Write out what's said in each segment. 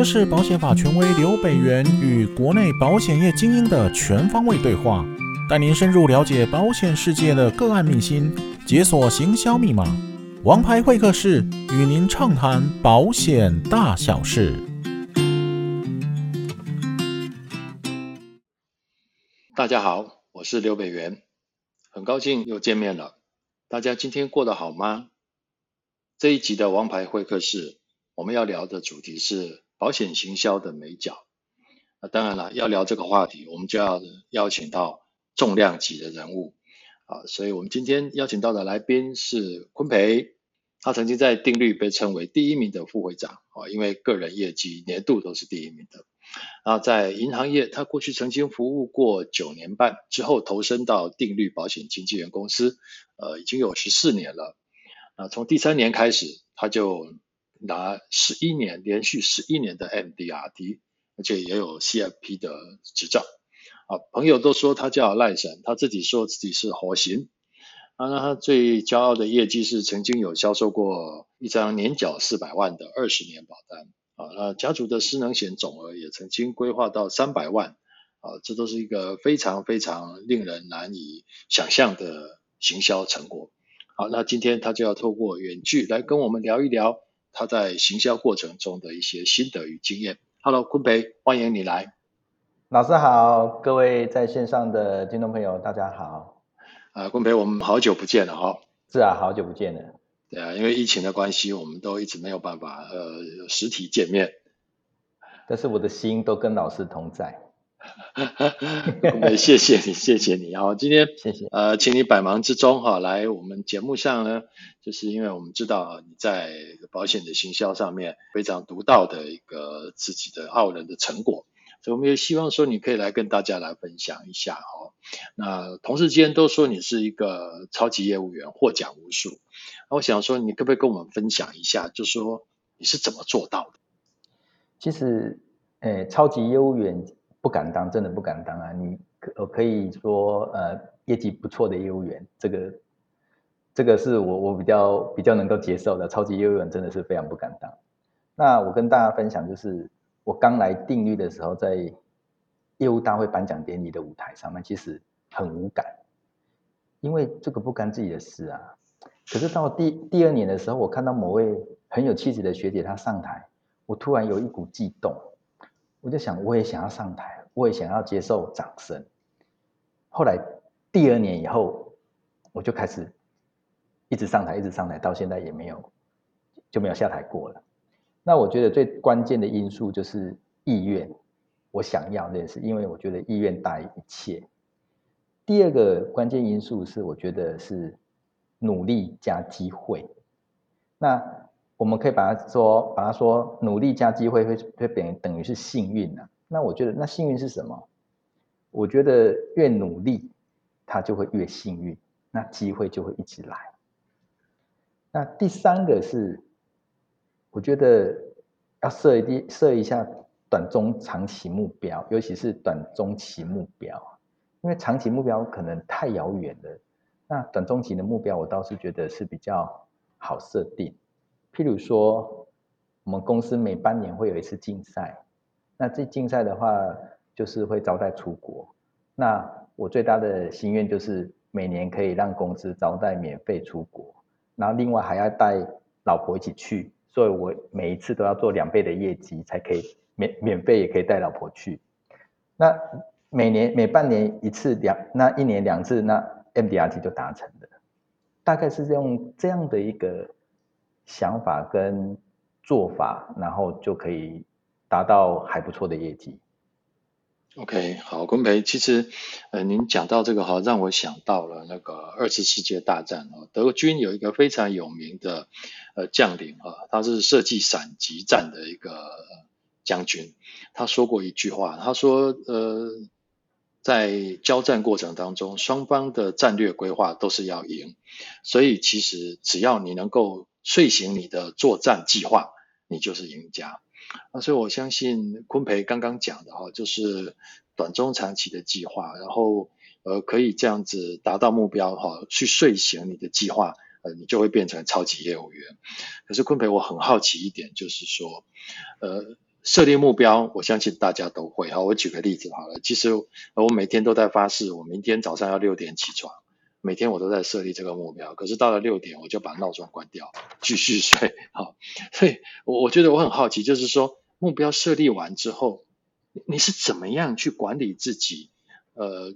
这是保险法权威刘北元与国内保险业精英的全方位对话，带您深入了解保险世界的个案秘辛，解锁行销密码。王牌会客室与您畅谈保险大小事。大家好，我是刘北元，很高兴又见面了。大家今天过得好吗？这一集的王牌会客室，我们要聊的主题是保险行销的美角。啊当然了，要聊这个话题，我们就要邀请到重量级的人物啊。所以我们今天邀请到的来宾是昆培，他曾经在定律被称为第一名的副会长啊，因为个人业绩年度都是第一名的。然后在银行业，他过去曾经服务过九年半，之后投身到定律保险经纪人公司，呃，已经有十四年了。啊，从第三年开始，他就拿十一年，连续十一年的 MDRT，而且也有 CFP 的执照。啊，朋友都说他叫赖神，他自己说自己是火神。啊，那他最骄傲的业绩是曾经有销售过一张年缴四百万的二十年保单。啊，那家族的失能险总额也曾经规划到三百万。啊，这都是一个非常非常令人难以想象的行销成果。好，那今天他就要透过远距来跟我们聊一聊他在行销过程中的一些心得与经验。Hello，昆培，欢迎你来。老师好，各位在线上的听众朋友，大家好。啊，昆培，我们好久不见了哈、哦。是啊，好久不见了。对啊，因为疫情的关系，我们都一直没有办法呃实体见面。但是我的心都跟老师同在。谢谢你，谢谢你。好，今天谢谢。呃，请你百忙之中哈来我们节目上呢，就是因为我们知道你在保险的行销上面非常独到的一个自己的傲人的成果，所以我们也希望说你可以来跟大家来分享一下哈。那同事间都说你是一个超级业务员，获奖无数。那我想说，你可不可以跟我们分享一下，就是说你是怎么做到的？其实，诶，超级业务员。不敢当，真的不敢当啊！你可可以说，呃，业绩不错的业务员，这个这个是我我比较比较能够接受的。超级业务员真的是非常不敢当。那我跟大家分享，就是我刚来定律的时候，在业务大会颁奖典礼的舞台上面，其实很无感，因为这个不干自己的事啊。可是到第第二年的时候，我看到某位很有气质的学姐她上台，我突然有一股悸动。我就想，我也想要上台，我也想要接受掌声。后来第二年以后，我就开始一直上台，一直上台，到现在也没有就没有下台过了。那我觉得最关键的因素就是意愿，我想要这件事，因为我觉得意愿大于一切。第二个关键因素是，我觉得是努力加机会。那我们可以把它说，把它说，努力加机会会会等于等于是幸运呢、啊？那我觉得，那幸运是什么？我觉得越努力，它就会越幸运，那机会就会一直来。那第三个是，我觉得要设一定设一下短中长期目标，尤其是短中期目标，因为长期目标可能太遥远了。那短中期的目标，我倒是觉得是比较好设定。譬如说，我们公司每半年会有一次竞赛，那这竞赛的话，就是会招待出国。那我最大的心愿就是每年可以让公司招待免费出国，然后另外还要带老婆一起去，所以我每一次都要做两倍的业绩才可以免免费也可以带老婆去。那每年每半年一次两，那一年两次，那 MDRT 就达成了。大概是用这样的一个。想法跟做法，然后就可以达到还不错的业绩。OK，好，昆培，其实呃，您讲到这个哈，让我想到了那个二次世界大战啊，德军有一个非常有名的呃将领啊，他是设计闪击战的一个将军，他说过一句话，他说呃，在交战过程当中，双方的战略规划都是要赢，所以其实只要你能够睡醒你的作战计划，你就是赢家。啊，所以我相信昆培刚刚讲的哈，就是短中长期的计划，然后呃可以这样子达到目标哈，去睡醒你的计划，呃你就会变成超级业务员。可是昆培，我很好奇一点，就是说，呃设立目标，我相信大家都会哈。我举个例子好了，其实我每天都在发誓，我明天早上要六点起床，每天我都在设立这个目标。可是到了六点，我就把闹钟关掉，继续睡。好，所以我我觉得我很好奇，就是说目标设立完之后，你是怎么样去管理自己？呃，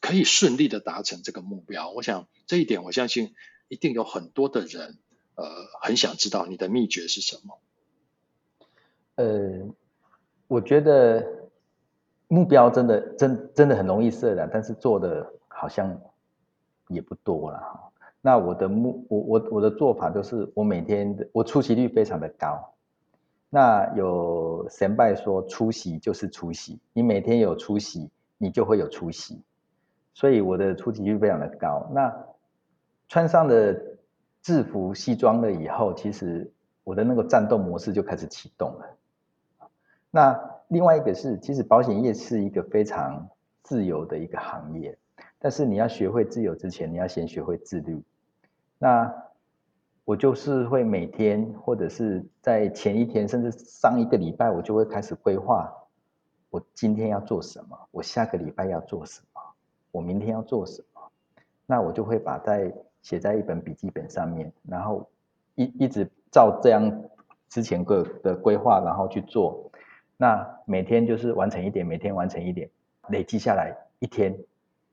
可以顺利的达成这个目标。我想这一点，我相信一定有很多的人呃很想知道你的秘诀是什么。呃，我觉得目标真的真真的很容易设的，但是做的好像也不多了哈。那我的目我我我的做法就是，我每天的我出席率非常的高。那有神拜说，出席就是出席，你每天有出席，你就会有出席。所以我的出席率非常的高。那穿上了制服西装了以后，其实我的那个战斗模式就开始启动了。那另外一个是，其实保险业是一个非常自由的一个行业，但是你要学会自由之前，你要先学会自律。那我就是会每天，或者是在前一天，甚至上一个礼拜，我就会开始规划，我今天要做什么，我下个礼拜要做什么，我明天要做什么。那我就会把在写在一本笔记本上面，然后一一直照这样之前个的规划，然后去做。那每天就是完成一点，每天完成一点，累积下来一天，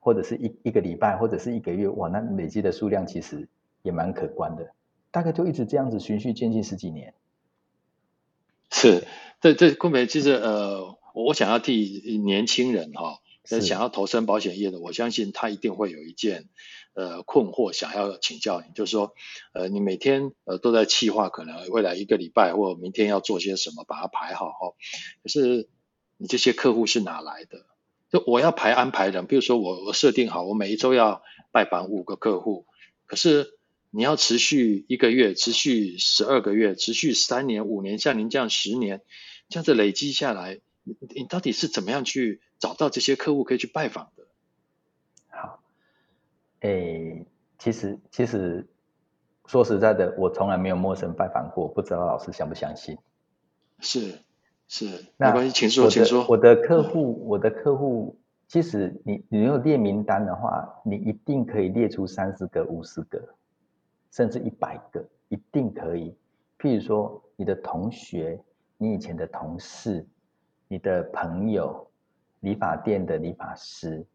或者是一一个礼拜，或者是一个月，哇，那累积的数量其实也蛮可观的。大概就一直这样子循序渐进十几年。是，这这昆培其实呃，我想要替年轻人哈，是想要投身保险业的，我相信他一定会有一件。呃，困惑想要请教你，就是说，呃，你每天呃都在计划，可能未来一个礼拜或明天要做些什么，把它排好哈。可是你这些客户是哪来的？就我要排安排人，比如说我我设定好，我每一周要拜访五个客户，可是你要持续一个月，持续十二个月，持续三年、五年，像您这样十年，这样子累积下来，你你到底是怎么样去找到这些客户可以去拜访的？好诶，其实其实说实在的，我从来没有陌生拜访过，不知道老师相不相信？是是，那没关系，请说，请说。我的客户，我的客户，其实你你有列名单的话，你一定可以列出三十个、五十个，甚至一百个，一定可以。譬如说，你的同学，你以前的同事，你的朋友，理发店的理发师，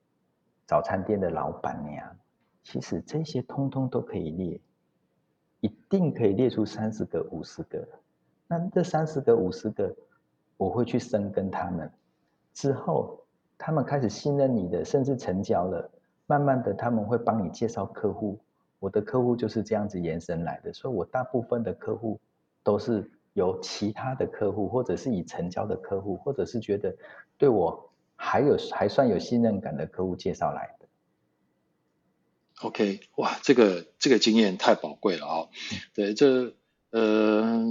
早餐店的老板娘。其实这些通通都可以列，一定可以列出三十个、五十个。那这三十个、五十个，我会去深耕他们，之后他们开始信任你的，甚至成交了。慢慢的，他们会帮你介绍客户。我的客户就是这样子延伸来的，所以我大部分的客户都是由其他的客户，或者是已成交的客户，或者是觉得对我还有还算有信任感的客户介绍来的。OK，哇，这个这个经验太宝贵了啊、哦！对，这呃，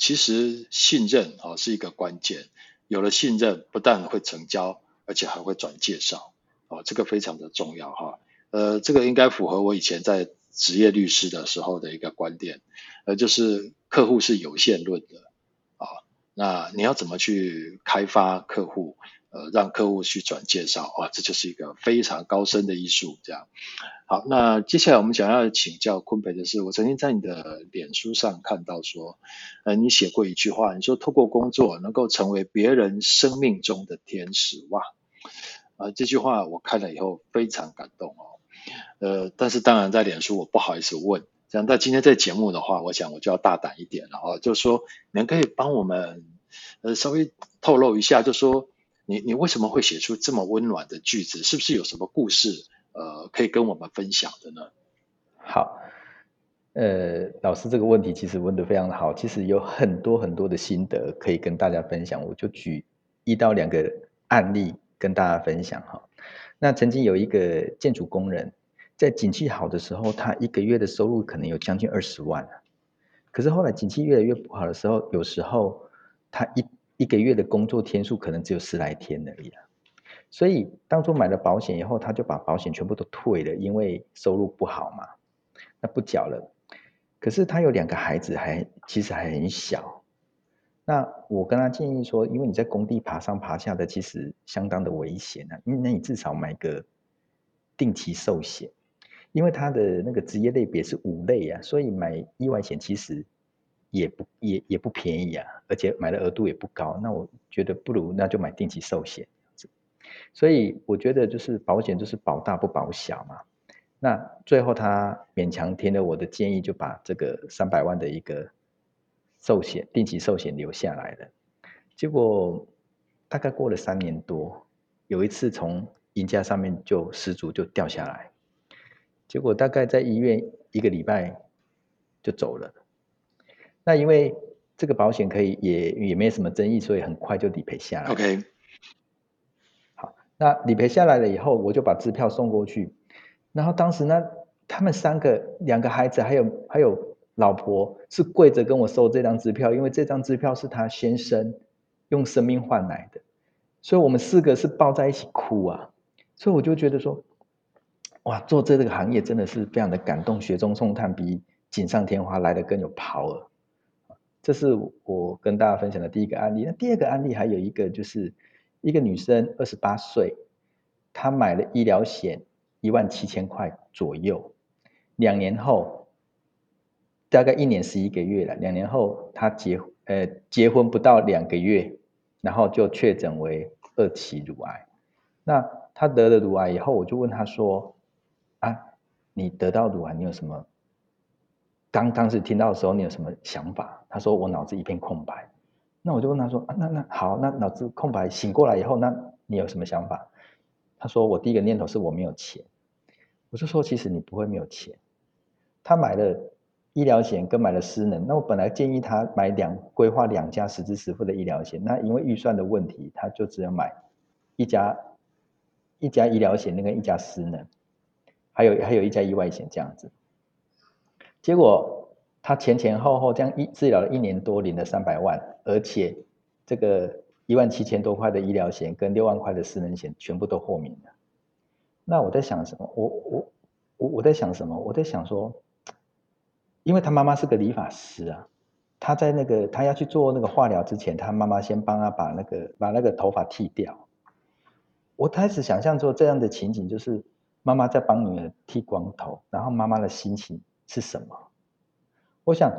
其实信任啊、是一个关键，有了信任，不但会成交，而且还会转介绍啊、这个非常的重要哈、呃，这个应该符合我以前在职业律师的时候的一个观点，呃，就是客户是有限论的啊、那你要怎么去开发客户？呃，让客户去转介绍，哇，这就是一个非常高深的艺术。这样，好，那接下来我们想要请教昆培的是，我曾经在你的脸书上看到说，呃，你写过一句话，你说透过工作能够成为别人生命中的天使，哇，啊、呃，这句话我看了以后非常感动哦。呃，但是当然在脸书我不好意思问，这样，但今天在节目的话，我想我就要大胆一点了哦，就是说，能可以帮我们呃稍微透露一下，就是说。你你为什么会写出这么温暖的句子？是不是有什么故事，呃，可以跟我们分享的呢？好，呃，老师这个问题其实问得非常的好，其实有很多很多的心得可以跟大家分享，我就举一到两个案例跟大家分享哈。那曾经有一个建筑工人，在景气好的时候，他一个月的收入可能有将近二十万，可是后来景气越来越不好的时候，有时候他一一个月的工作天数可能只有十来天而已了，所以当初买了保险以后，他就把保险全部都退了，因为收入不好嘛，那不缴了。可是他有两个孩子还，其实还很小，那我跟他建议说，因为你在工地爬上爬下的，其实相当的危险啊。因为那你至少买个定期寿险，因为他的那个职业类别是五类啊，所以买意外险其实也不也也不便宜啊，而且买的额度也不高。那我觉得不如那就买定期寿险。所以我觉得就是保险就是保大不保小嘛。那最后他勉强听了我的建议，就把这个三百万的一个寿险定期寿险留下来了。结果大概过了三年多，有一次从银架上面就失足就掉下来，结果大概在医院一个礼拜就走了。那因为这个保险可以也也没什么争议，所以很快就理赔下来。OK，好，那理赔下来了以后，我就把支票送过去。然后当时呢，他们三个两个孩子还有还有老婆是跪着跟我收这张支票，因为这张支票是他先生用生命换来的，所以我们四个是抱在一起哭啊。所以我就觉得说，哇，做这个行业真的是非常的感动，雪中送炭比锦上添花来的更有 power。这是我跟大家分享的第一个案例。那第二个案例还有一个就是一个女生二十八岁，她买了医疗险。一万七千块左右，两年后，大概一年十一个月了。两年后，他结呃结婚不到两个月，然后就确诊为二期乳癌。那他得了乳癌以后，我就问他说：“啊，你得到乳癌，你有什么？刚当时听到的时候，你有什么想法？”他说：“我脑子一片空白。”那我就问他说：“啊，那那好，那脑子空白，醒过来以后，那你有什么想法？”他说：“我第一个念头是我没有钱。”我就说：“其实你不会没有钱。”他买了医疗险，跟买了失能。那我本来建议他买两规划两家实支实付的医疗险。那因为预算的问题，他就只有买一家一家医疗险，那个一家失能，还有还有一家意外险这样子。结果他前前后后这样一治疗了一年多，领了三百万，而且这个。一万七千多块的医疗险跟六万块的私人险全部都豁免了。那我在想什么？我我我我在想什么？我在想说，因为他妈妈是个理发师啊，他在那个他要去做那个化疗之前，他妈妈先帮他把那个把那个头发剃掉。我开始想象做这样的情景，就是妈妈在帮女儿剃光头，然后妈妈的心情是什么？我想。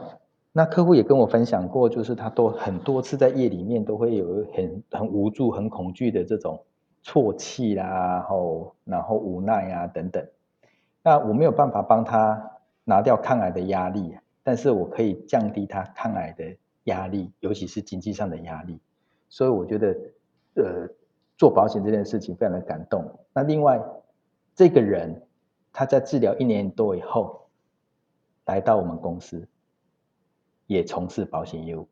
那客户也跟我分享过，就是他都很多次在夜里面都会有很很无助、很恐惧的这种啜泣啦，然后然后无奈啊等等。那我没有办法帮他拿掉抗癌的压力，但是我可以降低他抗癌的压力，尤其是经济上的压力。所以我觉得，呃，做保险这件事情非常的感动。那另外，这个人他在治疗一年多以后，来到我们公司。也从事保险业务，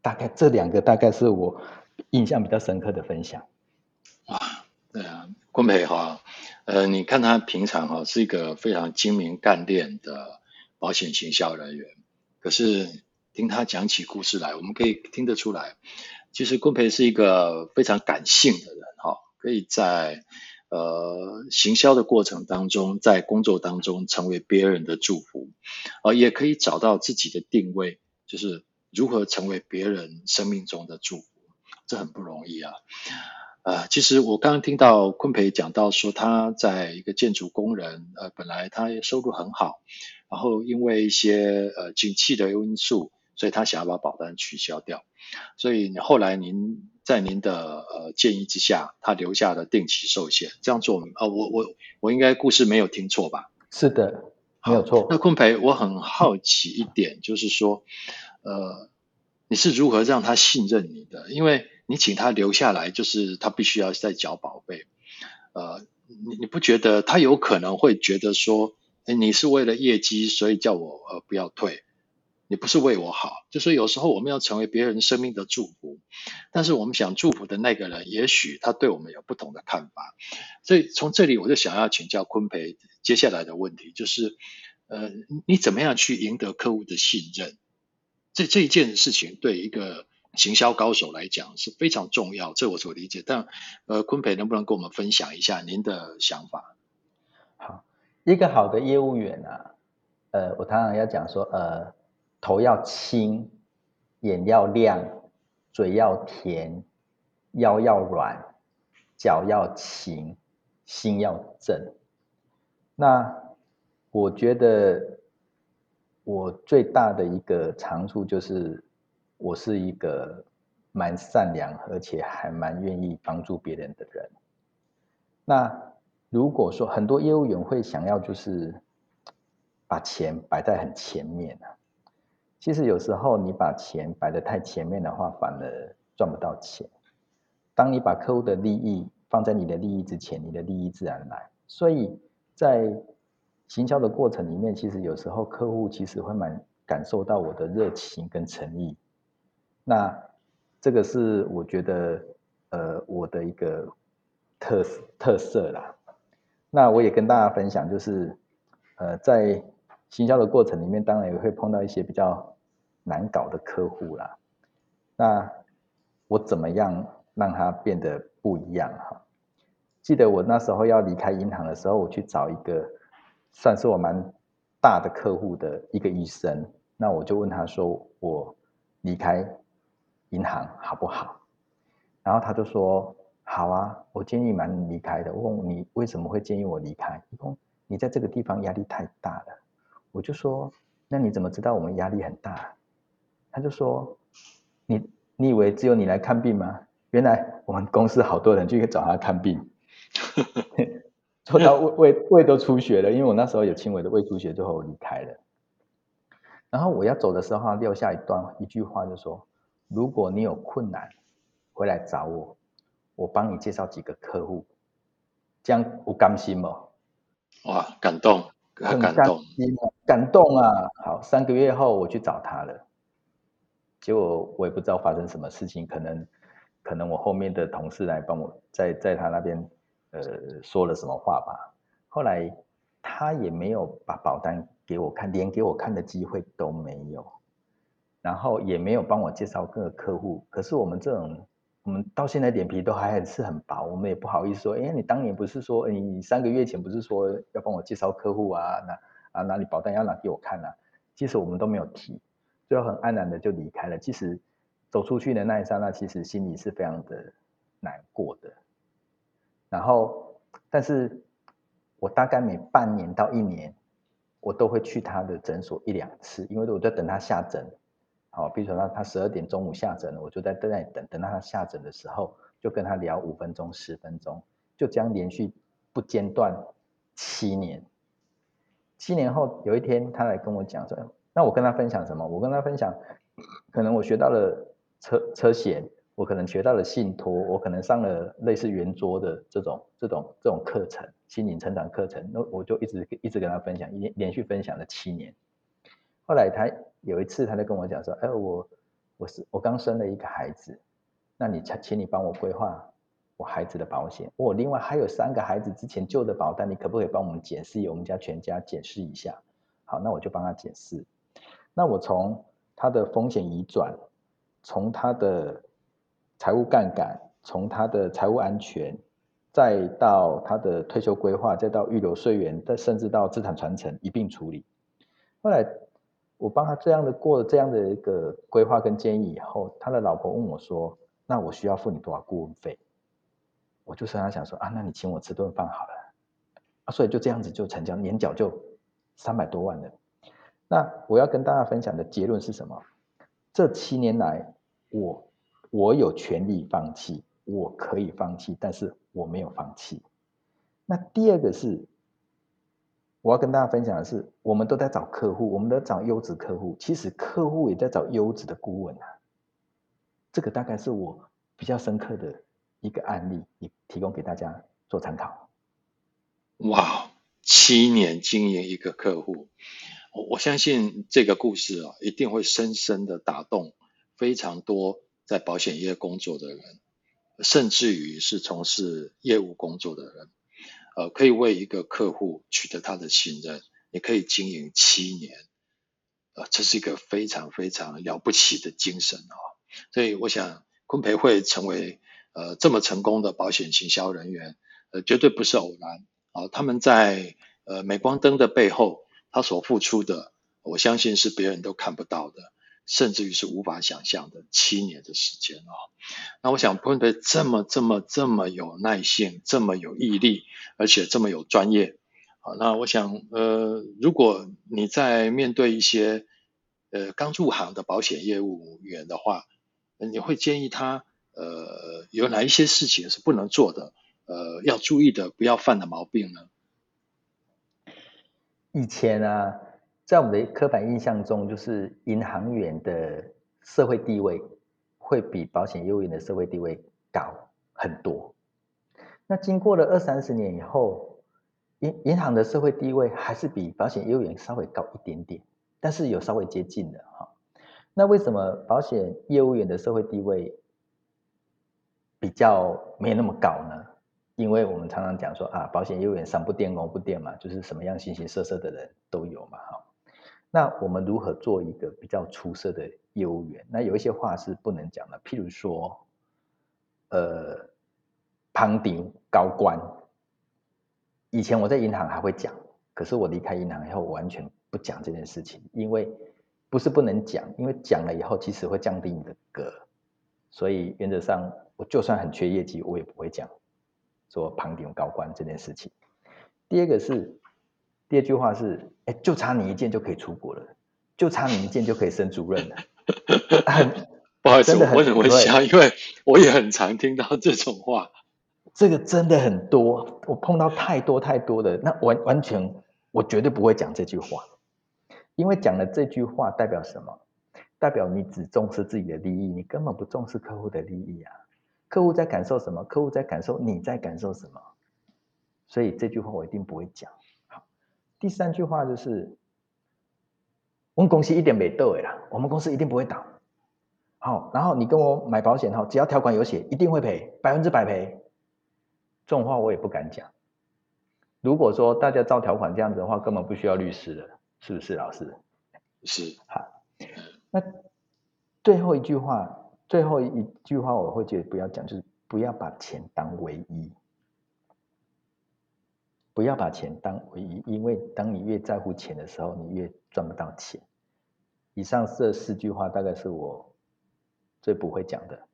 大概这两个大概是我印象比较深刻的分享。哇，对啊，昆培哈，呃，你看他平常哈是一个非常精明干练的保险行销人员，可是听他讲起故事来，我们可以听得出来，其实昆培是一个非常感性的人哈，可以在。呃，行销的过程当中，在工作当中成为别人的祝福，呃，也可以找到自己的定位，就是如何成为别人生命中的祝福，这很不容易啊。呃，其实我刚刚听到昆培讲到说，他在一个建筑工人，呃，本来他收入很好，然后因为一些呃景气的因素，所以他想要把保单取消掉，所以后来您。在您的呃建议之下，他留下了定期寿险，这样做啊、呃，我我我应该故事没有听错吧？是的，没有错。那昆培，我很好奇一点，就是说，呃，你是如何让他信任你的？因为你请他留下来，就是他必须要再缴保费。呃，你你不觉得他有可能会觉得说，哎，你是为了业绩，所以叫我呃不要退？你不是为我好，就是有时候我们要成为别人生命的祝福，但是我们想祝福的那个人，也许他对我们有不同的看法，所以从这里我就想要请教昆培接下来的问题，就是呃，你怎么样去赢得客户的信任？这这一件事情对一个行销高手来讲是非常重要，这我所理解。但呃，昆培能不能跟我们分享一下您的想法？好，一个好的业务员啊，呃，我常常要讲说，呃。头要轻，眼要亮，嘴要甜，腰要软，脚要勤，心要正。那我觉得我最大的一个长处就是，我是一个蛮善良，而且还蛮愿意帮助别人的人。那如果说很多业务员会想要就是把钱摆在很前面啊，其实有时候你把钱摆得太前面的话，反而赚不到钱。当你把客户的利益放在你的利益之前，你的利益自然来。所以在行销的过程里面，其实有时候客户其实会蛮感受到我的热情跟诚意。那这个是我觉得呃我的一个特特色啦。那我也跟大家分享，就是呃在行销的过程里面，当然也会碰到一些比较难搞的客户啦。那我怎么样让他变得不一样哈？记得我那时候要离开银行的时候，我去找一个算是我蛮大的客户的一个医生，那我就问他说：“我离开。”银行好不好？然后他就说：“好啊，我建议蛮离开的。”我问你为什么会建议我离开？你说你在这个地方压力太大了。我就说：“那你怎么知道我们压力很大？”他就说：“你你以为只有你来看病吗？原来我们公司好多人就去找他看病，做到胃胃胃都出血了。因为我那时候有轻微的胃出血，最后我离开了。然后我要走的时候，他撂下一段一句话，就说。”如果你有困难，回来找我，我帮你介绍几个客户，这样我甘心吗？哇，感动，很感动，感动啊！好，三个月后我去找他了，结果我也不知道发生什么事情，可能可能我后面的同事来帮我在在他那边呃说了什么话吧。后来他也没有把保单给我看，连给我看的机会都没有。然后也没有帮我介绍各个客户，可是我们这种，我们到现在脸皮都还很是很薄，我们也不好意思说，哎，你当年不是说，你三个月前不是说要帮我介绍客户啊？那啊，哪里保单要拿给我看啊？其实我们都没有提，最后很黯然的就离开了。其实走出去的那一刹那，其实心里是非常的难过的。然后，但是我大概每半年到一年，我都会去他的诊所一两次，因为我在等他下诊。好，比如说他他十二点中午下诊了，我就在在那里等，等到他下诊的时候，就跟他聊五分钟、十分钟，就这样连续不间断七年。七年后有一天，他来跟我讲说：“那我跟他分享什么？我跟他分享，可能我学到了车车险，我可能学到了信托，我可能上了类似圆桌的这种这种这种课程，心灵成长课程。那我就一直一直跟他分享，连连续分享了七年。后来他。有一次，他就跟我讲说：“哎，我我是我刚生了一个孩子，那你请请你帮我规划我孩子的保险。我另外还有三个孩子之前旧的保单，你可不可以帮我们解释？我们家全家解释一下。好，那我就帮他解释。那我从他的风险移转，从他的财务杠杆，从他的财务安全，再到他的退休规划，再到预留税源，再甚至到资产传承一并处理。后来。”我帮他这样的过了这样的一个规划跟建议以后，他的老婆问我说：“那我需要付你多少顾问费？”我就跟他想说：“啊，那你请我吃顿饭好了。”啊，所以就这样子就成交，年缴就三百多万了。那我要跟大家分享的结论是什么？这七年来，我我有权利放弃，我可以放弃，但是我没有放弃。那第二个是。我要跟大家分享的是，我们都在找客户，我们都在找优质客户。其实客户也在找优质的顾问啊。这个大概是我比较深刻的一个案例，也提供给大家做参考。哇，七年经营一个客户，我相信这个故事啊，一定会深深的打动非常多在保险业工作的人，甚至于是从事业务工作的人。呃，可以为一个客户取得他的信任，也可以经营七年，呃，这是一个非常非常了不起的精神啊、哦！所以，我想昆培会成为呃这么成功的保险行销人员，呃，绝对不是偶然啊、他们在呃镁光灯的背后，他所付出的，我相信是别人都看不到的。甚至于是无法想象的七年的时间哦。那我想坤培这么这么这么有耐性，这么有毅力，而且这么有专业，好，那我想呃，如果你在面对一些呃刚入行的保险业务员的话，你会建议他呃有哪一些事情是不能做的，呃要注意的，不要犯的毛病呢？以前啊，在我们的刻板印象中，就是银行员的社会地位会比保险业务员的社会地位高很多。那经过了二三十年以后，银银行的社会地位还是比保险业务员稍微高一点点，但是有稍微接近的哈。那为什么保险业务员的社会地位比较没那么高呢？因为我们常常讲说啊，保险业务员三不电五不电嘛，就是什么样形形色色的人都有嘛，哈。那我们如何做一个比较出色的业务员？那有一些话是不能讲的，譬如说，呃，旁顶高官。以前我在银行还会讲，可是我离开银行以后，我完全不讲这件事情，因为不是不能讲，因为讲了以后其实会降低你的格，所以原则上我就算很缺业绩，我也不会讲。说旁顶高官这件事情，第二个是，第二句话是，哎，就差你一件就可以出国了，就差你一件就可以升主任了。不好意思，我为什么会笑？因为我也很常听到这种话。这个真的很多，我碰到太多太多的，那完完全我绝对不会讲这句话，因为讲了这句话代表什么？代表你只重视自己的利益，你根本不重视客户的利益啊。客户在感受什么？客户在感受你在感受什么？所以这句话我一定不会讲。好，第三句话就是，我们公司一点没倒的啦，我们公司一定不会倒。好，然后你跟我买保险哈，只要条款有写，一定会赔，百分之百赔。这种话我也不敢讲。如果说大家照条款这样子的话，根本不需要律师了，是不是老师？是。好，那最后一句话。最后一句话我会觉得不要讲，就是不要把钱当唯一，不要把钱当唯一，因为当你越在乎钱的时候，你越赚不到钱。以上这四句话大概是我最不会讲的。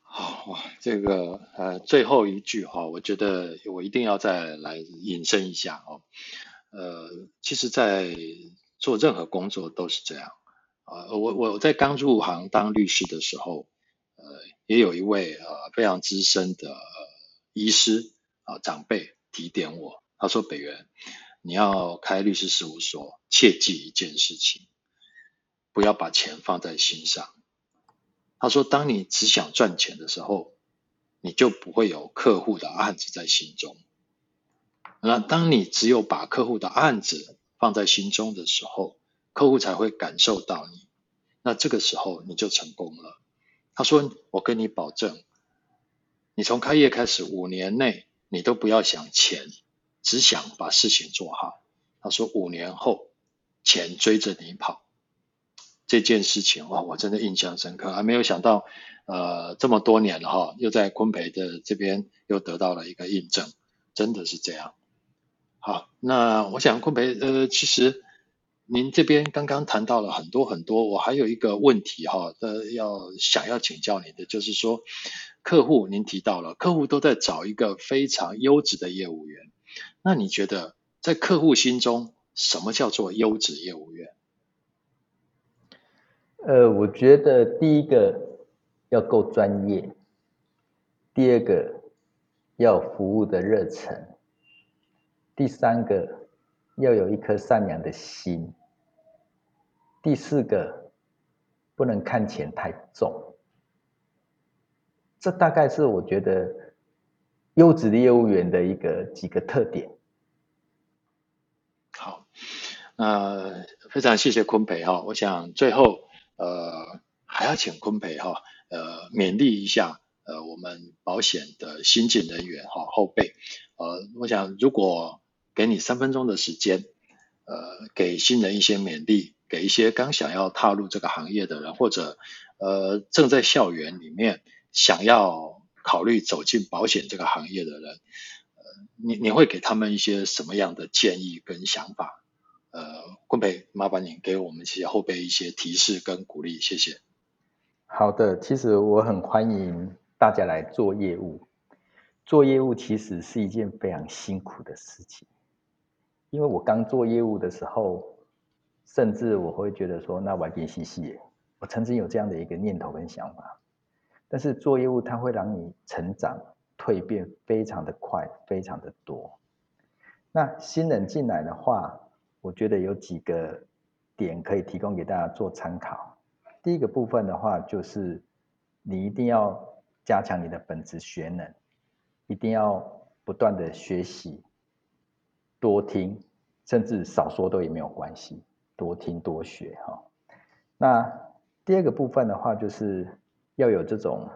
好哇，这个呃最后一句话，我觉得我一定要再来引申一下哦。呃，其实，在做任何工作都是这样。啊，我我在刚入行当律师的时候，呃，也有一位呃非常资深的医师啊长辈提点我，他说：“北元，你要开律师事务所，切记一件事情，不要把钱放在心上。”他说：“当你只想赚钱的时候，你就不会有客户的案子在心中。那当你只有把客户的案子放在心中的时候，客户才会感受到你，那这个时候你就成功了。他说：“我跟你保证，你从开业开始五年内，你都不要想钱，只想把事情做好。”他说：“五年后，钱追着你跑。”这件事情哇，我真的印象深刻，还没有想到，呃，这么多年了哈，又在昆培的这边又得到了一个印证，真的是这样。好，那我想昆培呃，其实。您这边刚刚谈到了很多很多，我还有一个问题哈，呃，要想要请教您的，就是说，客户您提到了，客户都在找一个非常优质的业务员，那你觉得在客户心中，什么叫做优质业务员？呃，我觉得第一个要够专业，第二个要服务的热忱，第三个要有一颗善良的心。第四个，不能看钱太重，这大概是我觉得优质的业务员的一个几个特点。好，那非常谢谢坤培哈，我想最后呃还要请坤培哈呃勉励一下呃我们保险的新进人员哈后辈呃我想如果给你三分钟的时间呃给新人一些勉励。给一些刚想要踏入这个行业的人，或者呃正在校园里面想要考虑走进保险这个行业的人，呃，你你会给他们一些什么样的建议跟想法？呃，昆培，麻烦你给我们一些后辈一些提示跟鼓励，谢谢。好的，其实我很欢迎大家来做业务。做业务其实是一件非常辛苦的事情，因为我刚做业务的时候，甚至我会觉得说，那我点细细，我曾经有这样的一个念头跟想法。但是做业务，它会让你成长、蜕变非常的快，非常的多。那新人进来的话，我觉得有几个点可以提供给大家做参考。第一个部分的话，就是你一定要加强你的本职学能，一定要不断的学习，多听，甚至少说都也没有关系，多听多学哈。那第二个部分的话，就是。要有这种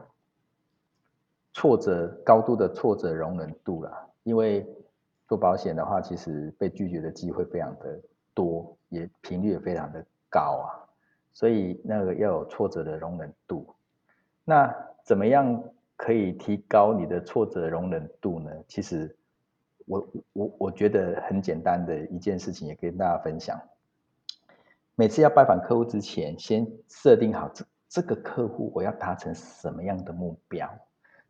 挫折高度的挫折容忍度啦，因为做保险的话，其实被拒绝的机会非常的多，也频率也非常的高啊，所以那个要有挫折的容忍度。那怎么样可以提高你的挫折容忍度呢？其实我我我觉得很简单的一件事情，也跟大家分享。每次要拜访客户之前，先设定好这。个客户我要达成什么样的目标？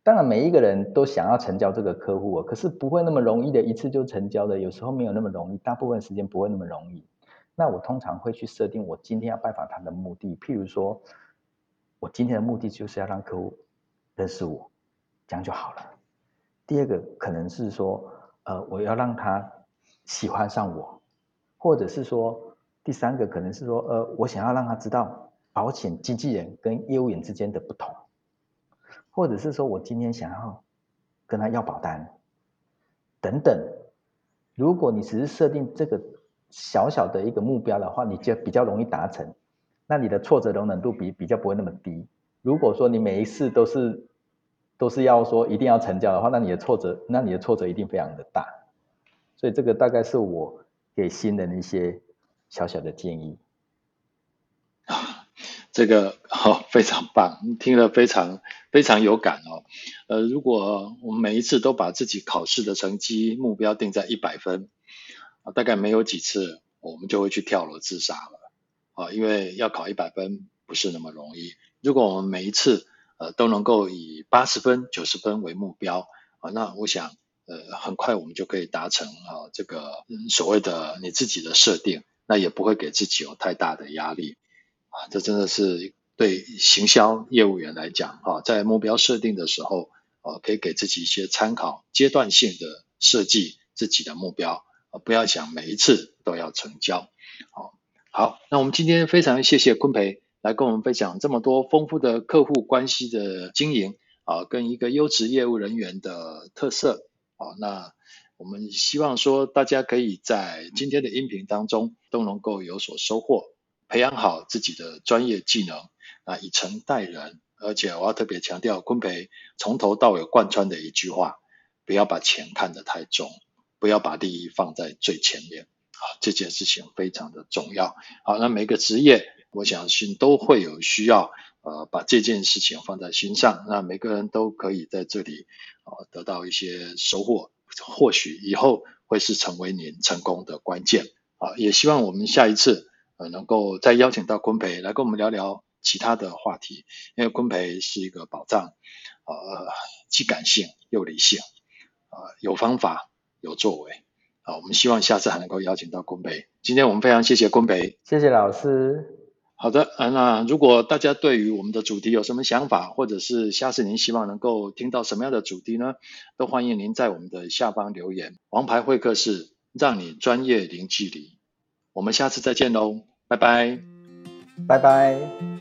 当然，每一个人都想要成交这个客户，可是不会那么容易的一次就成交的。有时候没有那么容易，大部分时间不会那么容易。那我通常会去设定我今天要拜访他的目的，譬如说，我今天的目的就是要让客户认识我，这样就好了。第二个可能是说，呃，我要让他喜欢上我，或者是说，第三个可能是说，呃，我想要让他知道。保险经纪人跟业务员之间的不同，或者是说我今天想要跟他要保单等等。如果你只是设定这个小小的一个目标的话，你就比较容易达成，那你的挫折容忍度比比较不会那么低。如果说你每一次都是都是要说一定要成交的话，那你的挫折那你的挫折一定非常的大。所以这个大概是我给新人的一些小小的建议。这个、哦，非常棒，听了非常非常有感哦。呃，如果我们每一次都把自己考试的成绩目标定在一百分，啊，大概没有几次我们就会去跳楼自杀了啊，因为要考一百分不是那么容易。如果我们每一次呃都能够以八十分、九十分为目标啊，那我想呃很快我们就可以达成啊这个所谓的你自己的设定，那也不会给自己有太大的压力。啊，这真的是对行销业务员来讲，哈，在目标设定的时候，呃，可以给自己一些参考，阶段性的设计自己的目标，啊，不要想每一次都要成交。好，好，那我们今天非常谢谢昆培来跟我们分享这么多丰富的客户关系的经营，啊，跟一个优质业务人员的特色。好，那我们希望说大家可以在今天的音频当中都能够有所收获。培养好自己的专业技能啊，以诚待人。而且我要特别强调，昆培从头到尾贯穿的一句话：不要把钱看得太重，不要把利益放在最前面。啊，这件事情非常的重要。好，那每个职业，我相信都会有需要，呃，把这件事情放在心上。那每个人都可以在这里啊，得到一些收获，或许以后会是成为您成功的关键。啊，也希望我们下一次。呃，能够再邀请到昆培来跟我们聊聊其他的话题，因为昆培是一个宝藏，呃，既感性又理性，呃，有方法有作为，啊、呃，我们希望下次还能够邀请到昆培。今天我们非常谢谢昆培，谢谢老师。好的，啊，那如果大家对于我们的主题有什么想法，或者是下次您希望能够听到什么样的主题呢？都欢迎您在我们的下方留言。王牌会客室，让你专业零距离。我们下次再见喽，拜拜，拜拜。